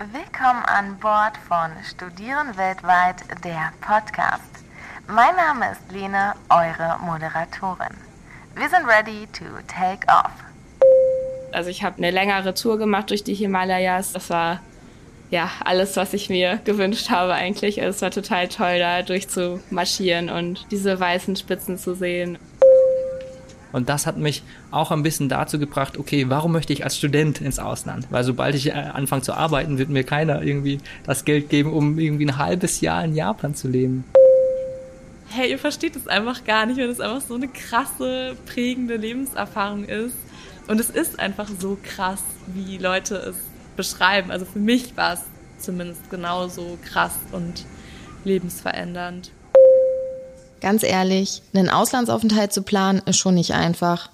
Willkommen an Bord von Studieren weltweit, der Podcast. Mein Name ist Lene, eure Moderatorin. Wir sind ready to take off. Also ich habe eine längere Tour gemacht durch die Himalayas. Das war ja alles, was ich mir gewünscht habe eigentlich. Also es war total toll, da durchzumarschieren und diese weißen Spitzen zu sehen. Und das hat mich auch ein bisschen dazu gebracht, okay, warum möchte ich als Student ins Ausland? Weil sobald ich äh, anfange zu arbeiten, wird mir keiner irgendwie das Geld geben, um irgendwie ein halbes Jahr in Japan zu leben. Hey, ihr versteht es einfach gar nicht, weil es einfach so eine krasse, prägende Lebenserfahrung ist. Und es ist einfach so krass, wie Leute es beschreiben. Also für mich war es zumindest genauso krass und lebensverändernd. Ganz ehrlich, einen Auslandsaufenthalt zu planen, ist schon nicht einfach.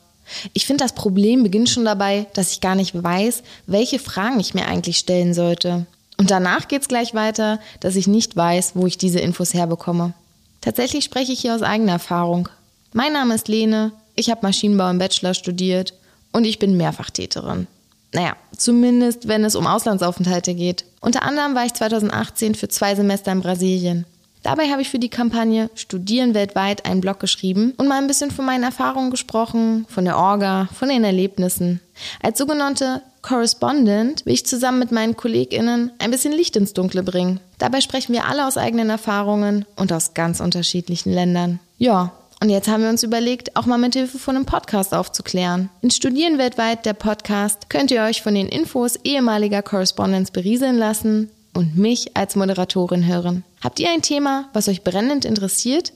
Ich finde, das Problem beginnt schon dabei, dass ich gar nicht weiß, welche Fragen ich mir eigentlich stellen sollte. Und danach geht's gleich weiter, dass ich nicht weiß, wo ich diese Infos herbekomme. Tatsächlich spreche ich hier aus eigener Erfahrung. Mein Name ist Lene, ich habe Maschinenbau im Bachelor studiert und ich bin Mehrfachtäterin. Naja, zumindest wenn es um Auslandsaufenthalte geht. Unter anderem war ich 2018 für zwei Semester in Brasilien. Dabei habe ich für die Kampagne Studieren weltweit einen Blog geschrieben und mal ein bisschen von meinen Erfahrungen gesprochen, von der Orga, von den Erlebnissen. Als sogenannte Correspondent will ich zusammen mit meinen KollegInnen ein bisschen Licht ins Dunkle bringen. Dabei sprechen wir alle aus eigenen Erfahrungen und aus ganz unterschiedlichen Ländern. Ja, und jetzt haben wir uns überlegt, auch mal mit Hilfe von einem Podcast aufzuklären. In Studieren weltweit, der Podcast, könnt ihr euch von den Infos ehemaliger Correspondents berieseln lassen und mich als Moderatorin hören. Habt ihr ein Thema, was euch brennend interessiert?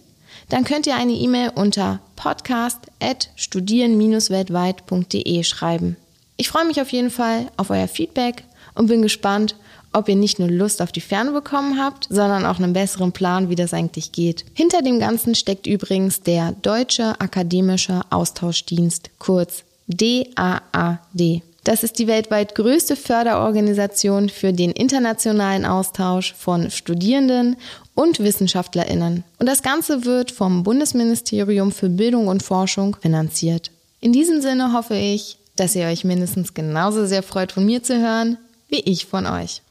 Dann könnt ihr eine E-Mail unter podcast.studieren-weltweit.de schreiben. Ich freue mich auf jeden Fall auf euer Feedback und bin gespannt, ob ihr nicht nur Lust auf die Ferne bekommen habt, sondern auch einen besseren Plan, wie das eigentlich geht. Hinter dem Ganzen steckt übrigens der Deutsche Akademische Austauschdienst, kurz DAAD. Das ist die weltweit größte Förderorganisation für den internationalen Austausch von Studierenden und Wissenschaftlerinnen. Und das Ganze wird vom Bundesministerium für Bildung und Forschung finanziert. In diesem Sinne hoffe ich, dass ihr euch mindestens genauso sehr freut, von mir zu hören, wie ich von euch.